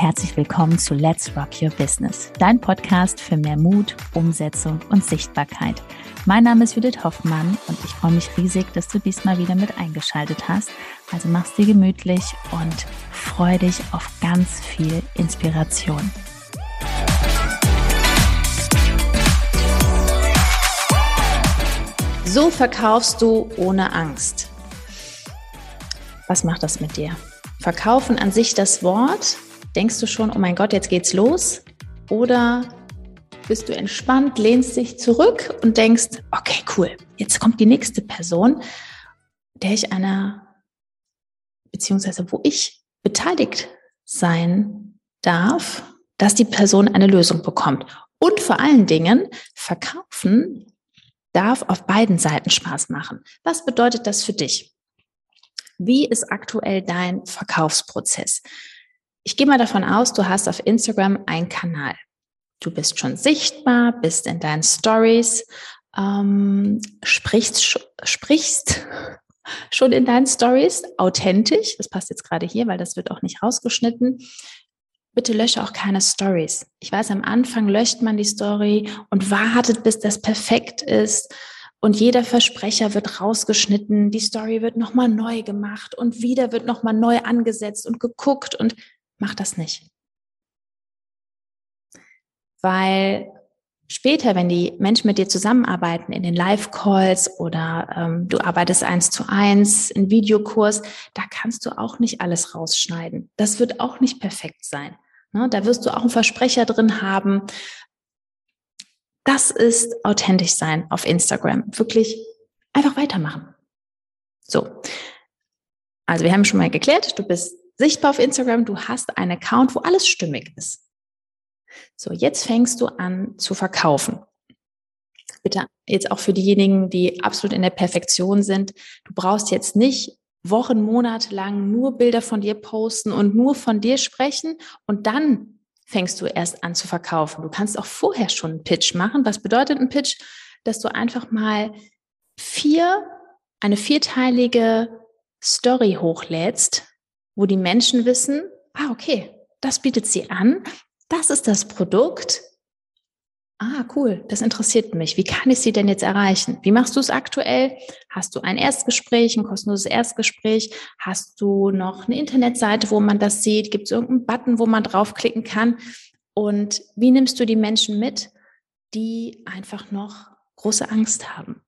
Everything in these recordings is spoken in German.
herzlich willkommen zu Let's Rock Your Business, dein Podcast für mehr Mut, Umsetzung und Sichtbarkeit. Mein Name ist Judith Hoffmann und ich freue mich riesig, dass du diesmal wieder mit eingeschaltet hast. Also mach's dir gemütlich und freu dich auf ganz viel Inspiration. So verkaufst du ohne Angst. Was macht das mit dir? Verkaufen an sich das Wort Denkst du schon, oh mein Gott, jetzt geht's los? Oder bist du entspannt, lehnst dich zurück und denkst, okay, cool, jetzt kommt die nächste Person, der ich einer, beziehungsweise wo ich beteiligt sein darf, dass die Person eine Lösung bekommt. Und vor allen Dingen, verkaufen darf auf beiden Seiten Spaß machen. Was bedeutet das für dich? Wie ist aktuell dein Verkaufsprozess? Ich gehe mal davon aus, du hast auf Instagram einen Kanal. Du bist schon sichtbar, bist in deinen Stories, ähm, sprichst, sprichst schon in deinen Stories authentisch. Das passt jetzt gerade hier, weil das wird auch nicht rausgeschnitten. Bitte lösche auch keine Stories. Ich weiß, am Anfang löscht man die Story und wartet, bis das perfekt ist. Und jeder Versprecher wird rausgeschnitten, die Story wird nochmal neu gemacht und wieder wird nochmal neu angesetzt und geguckt und mach das nicht. Weil später, wenn die Menschen mit dir zusammenarbeiten in den Live-Calls oder ähm, du arbeitest eins zu eins in Videokurs, da kannst du auch nicht alles rausschneiden. Das wird auch nicht perfekt sein. Ne? Da wirst du auch einen Versprecher drin haben. Das ist authentisch sein auf Instagram. Wirklich einfach weitermachen. So. Also wir haben schon mal geklärt, du bist sichtbar auf Instagram, du hast einen Account, wo alles stimmig ist. So, jetzt fängst du an zu verkaufen. Bitte jetzt auch für diejenigen, die absolut in der Perfektion sind. Du brauchst jetzt nicht Wochen, Monate lang nur Bilder von dir posten und nur von dir sprechen und dann fängst du erst an zu verkaufen. Du kannst auch vorher schon einen Pitch machen. Was bedeutet ein Pitch? Dass du einfach mal vier, eine vierteilige Story hochlädst, wo die Menschen wissen, ah, okay, das bietet sie an, das ist das Produkt. Ah, cool, das interessiert mich. Wie kann ich sie denn jetzt erreichen? Wie machst du es aktuell? Hast du ein Erstgespräch, ein kostenloses Erstgespräch? Hast du noch eine Internetseite, wo man das sieht? Gibt es irgendeinen Button, wo man draufklicken kann? Und wie nimmst du die Menschen mit, die einfach noch große Angst haben?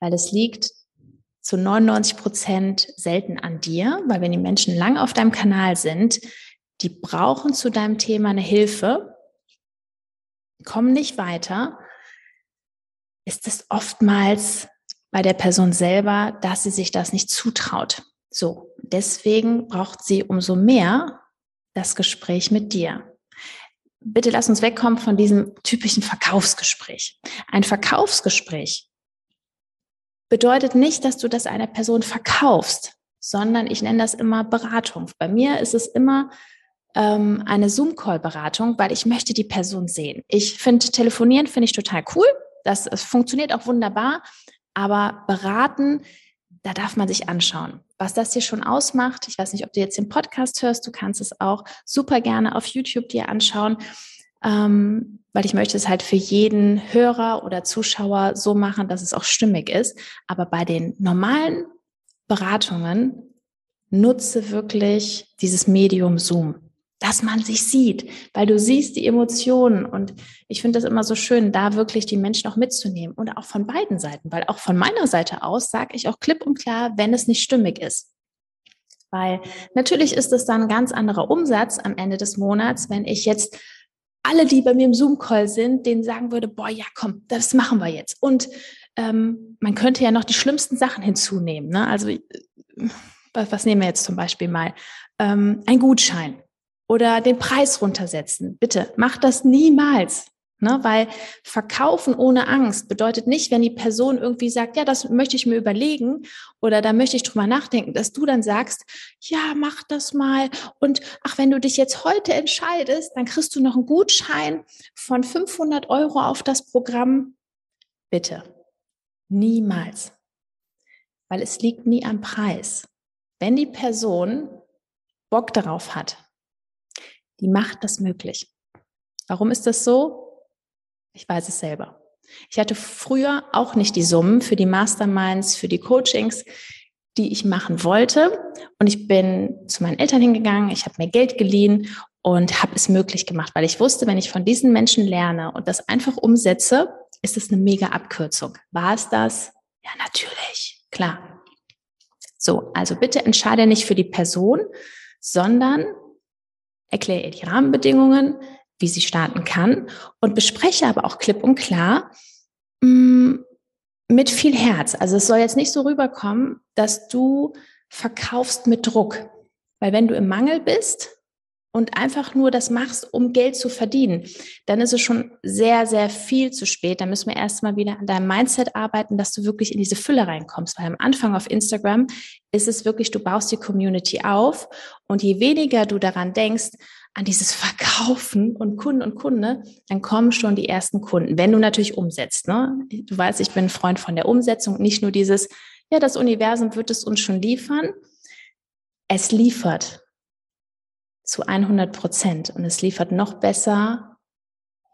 Weil es liegt zu 99 Prozent selten an dir, weil wenn die Menschen lang auf deinem Kanal sind, die brauchen zu deinem Thema eine Hilfe, kommen nicht weiter, ist es oftmals bei der Person selber, dass sie sich das nicht zutraut. So, deswegen braucht sie umso mehr das Gespräch mit dir. Bitte lass uns wegkommen von diesem typischen Verkaufsgespräch. Ein Verkaufsgespräch bedeutet nicht, dass du das einer Person verkaufst, sondern ich nenne das immer Beratung. Bei mir ist es immer ähm, eine Zoom-Call-Beratung, weil ich möchte die Person sehen. Ich finde, telefonieren finde ich total cool. Das, das funktioniert auch wunderbar. Aber beraten, da darf man sich anschauen. Was das hier schon ausmacht, ich weiß nicht, ob du jetzt den Podcast hörst, du kannst es auch super gerne auf YouTube dir anschauen ähm, weil ich möchte es halt für jeden Hörer oder Zuschauer so machen, dass es auch stimmig ist. Aber bei den normalen Beratungen nutze wirklich dieses Medium Zoom, dass man sich sieht, weil du siehst die Emotionen und ich finde das immer so schön, da wirklich die Menschen auch mitzunehmen und auch von beiden Seiten, weil auch von meiner Seite aus sage ich auch klipp und klar, wenn es nicht stimmig ist. Weil natürlich ist es dann ein ganz anderer Umsatz am Ende des Monats, wenn ich jetzt alle, die bei mir im Zoom-Call sind, denen sagen würde, boah, ja, komm, das machen wir jetzt. Und ähm, man könnte ja noch die schlimmsten Sachen hinzunehmen. Ne? Also äh, was, nehmen wir jetzt zum Beispiel mal? Ähm, ein Gutschein oder den Preis runtersetzen. Bitte, mach das niemals. Ne, weil verkaufen ohne Angst bedeutet nicht, wenn die Person irgendwie sagt, ja, das möchte ich mir überlegen oder da möchte ich drüber nachdenken, dass du dann sagst, ja, mach das mal und ach, wenn du dich jetzt heute entscheidest, dann kriegst du noch einen Gutschein von 500 Euro auf das Programm. Bitte, niemals, weil es liegt nie am Preis. Wenn die Person Bock darauf hat, Die macht das möglich. Warum ist das so? Ich weiß es selber. Ich hatte früher auch nicht die Summen für die Masterminds, für die Coachings, die ich machen wollte. Und ich bin zu meinen Eltern hingegangen, ich habe mir Geld geliehen und habe es möglich gemacht, weil ich wusste, wenn ich von diesen Menschen lerne und das einfach umsetze, ist es eine mega Abkürzung. War es das? Ja, natürlich, klar. So, also bitte entscheide nicht für die Person, sondern erkläre ihr die Rahmenbedingungen, wie sie starten kann und bespreche aber auch klipp und klar mm, mit viel Herz. Also es soll jetzt nicht so rüberkommen, dass du verkaufst mit Druck. Weil wenn du im Mangel bist, und einfach nur das machst, um Geld zu verdienen, dann ist es schon sehr, sehr viel zu spät. Da müssen wir erstmal wieder an deinem Mindset arbeiten, dass du wirklich in diese Fülle reinkommst. Weil am Anfang auf Instagram ist es wirklich, du baust die Community auf und je weniger du daran denkst, an dieses Verkaufen und Kunden und Kunde, dann kommen schon die ersten Kunden, wenn du natürlich umsetzt. Ne? Du weißt, ich bin ein Freund von der Umsetzung, nicht nur dieses, ja, das Universum wird es uns schon liefern. Es liefert zu 100 Prozent. Und es liefert noch besser,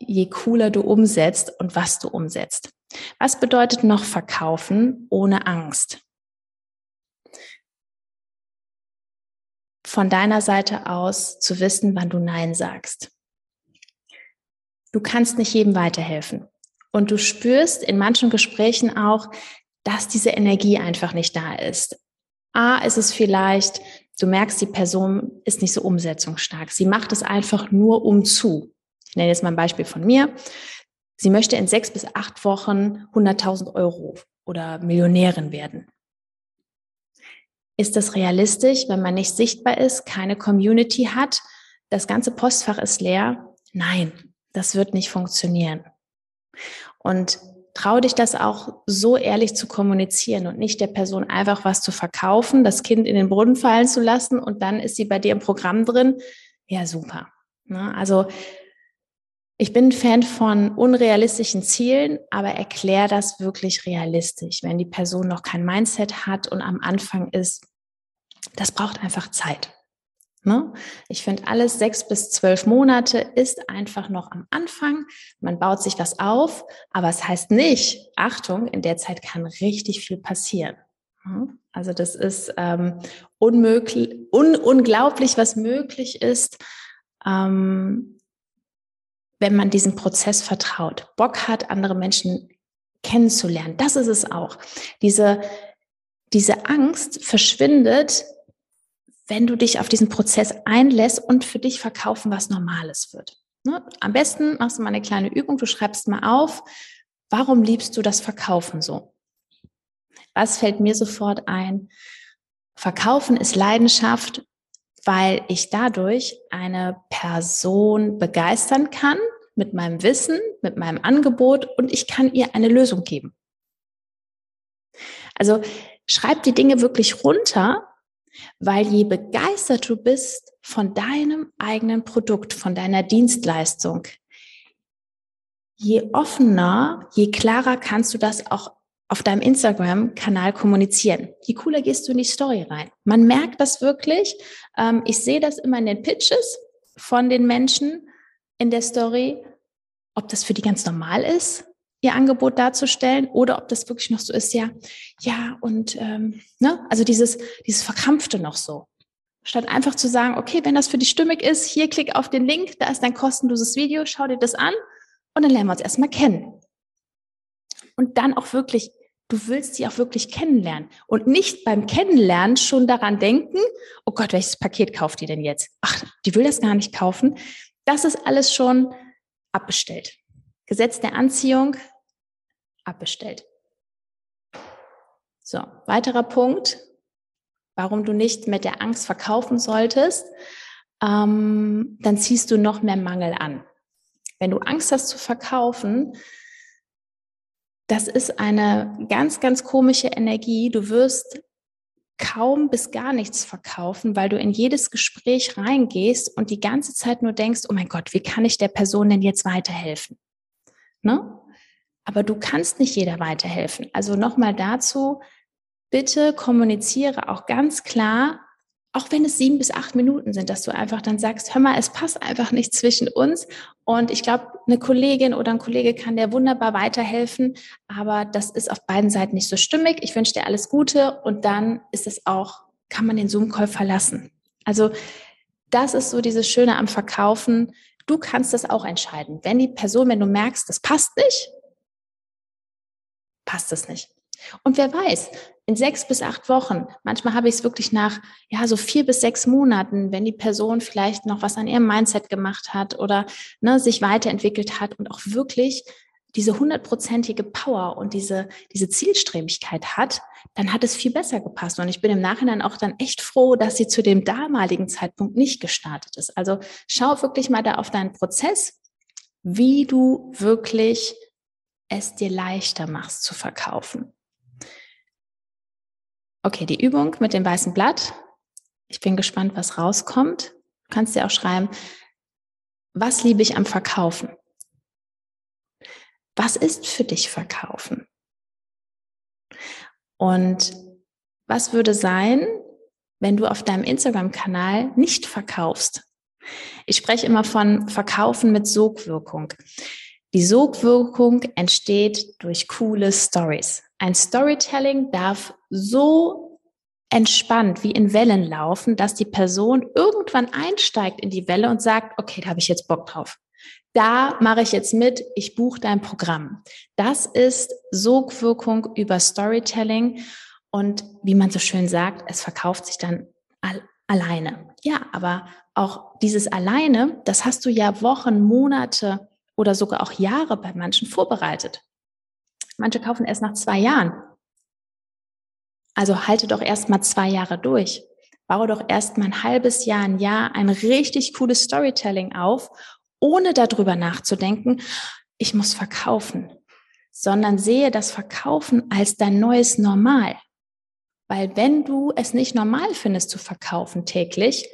je cooler du umsetzt und was du umsetzt. Was bedeutet noch verkaufen ohne Angst? Von deiner Seite aus zu wissen, wann du Nein sagst. Du kannst nicht jedem weiterhelfen. Und du spürst in manchen Gesprächen auch, dass diese Energie einfach nicht da ist. A, ist es vielleicht, du merkst, die Person ist nicht so umsetzungsstark. Sie macht es einfach nur um zu. Ich nenne jetzt mal ein Beispiel von mir. Sie möchte in sechs bis acht Wochen 100.000 Euro oder Millionärin werden. Ist das realistisch, wenn man nicht sichtbar ist, keine Community hat, das ganze Postfach ist leer? Nein, das wird nicht funktionieren. Und trau dich das auch so ehrlich zu kommunizieren und nicht der Person einfach was zu verkaufen, das Kind in den Brunnen fallen zu lassen und dann ist sie bei dir im Programm drin. Ja, super. Ne? Also ich bin Fan von unrealistischen Zielen, aber erklär das wirklich realistisch. Wenn die Person noch kein Mindset hat und am Anfang ist, das braucht einfach Zeit. Ne? Ich finde, alles sechs bis zwölf Monate ist einfach noch am Anfang. Man baut sich was auf, aber es heißt nicht, Achtung, in der Zeit kann richtig viel passieren. Ne? Also das ist ähm, unmöglich, un, unglaublich, was möglich ist, ähm, wenn man diesem Prozess vertraut, Bock hat, andere Menschen kennenzulernen. Das ist es auch. Diese, diese Angst verschwindet, wenn du dich auf diesen Prozess einlässt und für dich verkaufen, was Normales wird. Ne? Am besten machst du mal eine kleine Übung, du schreibst mal auf, warum liebst du das Verkaufen so? Was fällt mir sofort ein? Verkaufen ist Leidenschaft, weil ich dadurch eine Person begeistern kann mit meinem Wissen, mit meinem Angebot und ich kann ihr eine Lösung geben. Also schreib die Dinge wirklich runter weil je begeistert du bist von deinem eigenen Produkt, von deiner Dienstleistung, je offener, je klarer kannst du das auch auf deinem Instagram-Kanal kommunizieren. Je cooler gehst du in die Story rein. Man merkt das wirklich. Ähm, ich sehe das immer in den Pitches von den Menschen in der Story, ob das für die ganz normal ist, ihr Angebot darzustellen oder ob das wirklich noch so ist, ja, ja, und ähm, ne, also dieses, dieses Verkrampfte noch so. Statt einfach zu sagen, okay, wenn das für dich stimmig ist, hier klick auf den Link, da ist dein kostenloses Video, schau dir das an und dann lernen wir uns erstmal kennen. Und dann auch wirklich, du willst sie auch wirklich kennenlernen und nicht beim Kennenlernen schon daran denken, oh Gott, welches Paket kauft die denn jetzt? Ach, die will das gar nicht kaufen. Das ist alles schon abbestellt. Gesetz der Anziehung, abbestellt. So, weiterer Punkt, warum du nicht mit der Angst verkaufen solltest, ähm, dann ziehst du noch mehr Mangel an. Wenn du Angst hast zu verkaufen, das ist eine ganz, ganz komische Energie. Du wirst kaum bis gar nichts verkaufen, weil du in jedes Gespräch reingehst und die ganze Zeit nur denkst, oh mein Gott, wie kann ich der Person denn jetzt weiterhelfen? Ne? Aber du kannst nicht jeder weiterhelfen. Also nochmal dazu, bitte kommuniziere auch ganz klar, auch wenn es sieben bis acht Minuten sind, dass du einfach dann sagst, hör mal, es passt einfach nicht zwischen uns. Und ich glaube, eine Kollegin oder ein Kollege kann dir wunderbar weiterhelfen, aber das ist auf beiden Seiten nicht so stimmig. Ich wünsche dir alles Gute und dann ist es auch, kann man den Zoom-Call verlassen. Also das ist so dieses Schöne am Verkaufen. Du kannst das auch entscheiden. Wenn die Person, wenn du merkst, das passt nicht, passt es nicht. Und wer weiß, in sechs bis acht Wochen, manchmal habe ich es wirklich nach, ja, so vier bis sechs Monaten, wenn die Person vielleicht noch was an ihrem Mindset gemacht hat oder ne, sich weiterentwickelt hat und auch wirklich diese hundertprozentige Power und diese, diese Zielstrebigkeit hat, dann hat es viel besser gepasst. Und ich bin im Nachhinein auch dann echt froh, dass sie zu dem damaligen Zeitpunkt nicht gestartet ist. Also schau wirklich mal da auf deinen Prozess, wie du wirklich es dir leichter machst zu verkaufen. Okay, die Übung mit dem weißen Blatt. Ich bin gespannt, was rauskommt. Du kannst dir auch schreiben, was liebe ich am Verkaufen? Was ist für dich Verkaufen? Und was würde sein, wenn du auf deinem Instagram-Kanal nicht verkaufst? Ich spreche immer von Verkaufen mit Sogwirkung. Die Sogwirkung entsteht durch coole Stories. Ein Storytelling darf so entspannt wie in Wellen laufen, dass die Person irgendwann einsteigt in die Welle und sagt, okay, da habe ich jetzt Bock drauf. Da mache ich jetzt mit, ich buche dein Programm. Das ist Sogwirkung über Storytelling und wie man so schön sagt, es verkauft sich dann all, alleine. Ja, aber auch dieses alleine, das hast du ja Wochen, Monate oder sogar auch Jahre bei manchen vorbereitet. Manche kaufen erst nach zwei Jahren. Also halte doch erst mal zwei Jahre durch. Baue doch erst mal ein halbes Jahr, ein Jahr ein richtig cooles Storytelling auf, ohne darüber nachzudenken, ich muss verkaufen, sondern sehe das Verkaufen als dein neues Normal. Weil wenn du es nicht normal findest zu verkaufen täglich,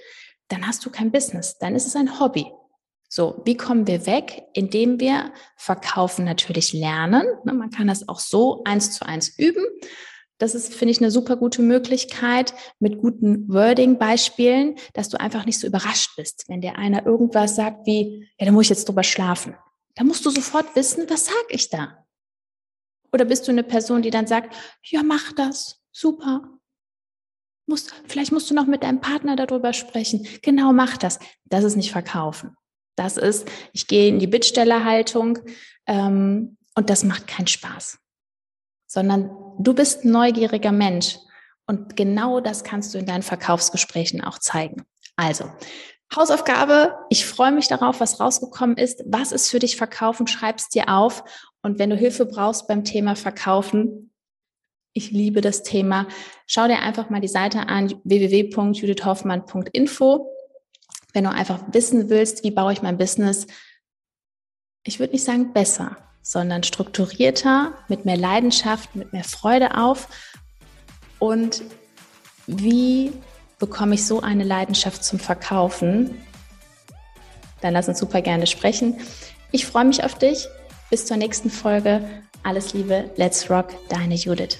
dann hast du kein Business, dann ist es ein Hobby. So, wie kommen wir weg? Indem wir Verkaufen natürlich lernen. Ne, man kann das auch so eins zu eins üben. Das ist, finde ich, eine super gute Möglichkeit mit guten Wording-Beispielen, dass du einfach nicht so überrascht bist, wenn der einer irgendwas sagt wie, ja, da muss ich jetzt drüber schlafen. Da musst du sofort wissen, was sag ich da? Oder bist du eine Person, die dann sagt, ja, mach das, super. Muss, vielleicht musst du noch mit deinem Partner darüber sprechen. Genau, mach das. Das ist nicht verkaufen. Das ist, ich gehe in die Bittstellerhaltung ähm, und das macht keinen Spaß. Sondern du bist ein neugieriger Mensch und genau das kannst du in deinen Verkaufsgesprächen auch zeigen. Also, Hausaufgabe, ich freue mich darauf, was rausgekommen ist. Was ist für dich Verkaufen? Schreib's dir auf. Und wenn du Hilfe brauchst beim Thema Verkaufen, ich liebe das Thema. Schau dir einfach mal die Seite an www.judithhoffmann.info wenn du einfach wissen willst, wie baue ich mein Business, ich würde nicht sagen besser, sondern strukturierter, mit mehr Leidenschaft, mit mehr Freude auf und wie bekomme ich so eine Leidenschaft zum Verkaufen, dann lass uns super gerne sprechen. Ich freue mich auf dich. Bis zur nächsten Folge. Alles Liebe, let's rock, deine Judith.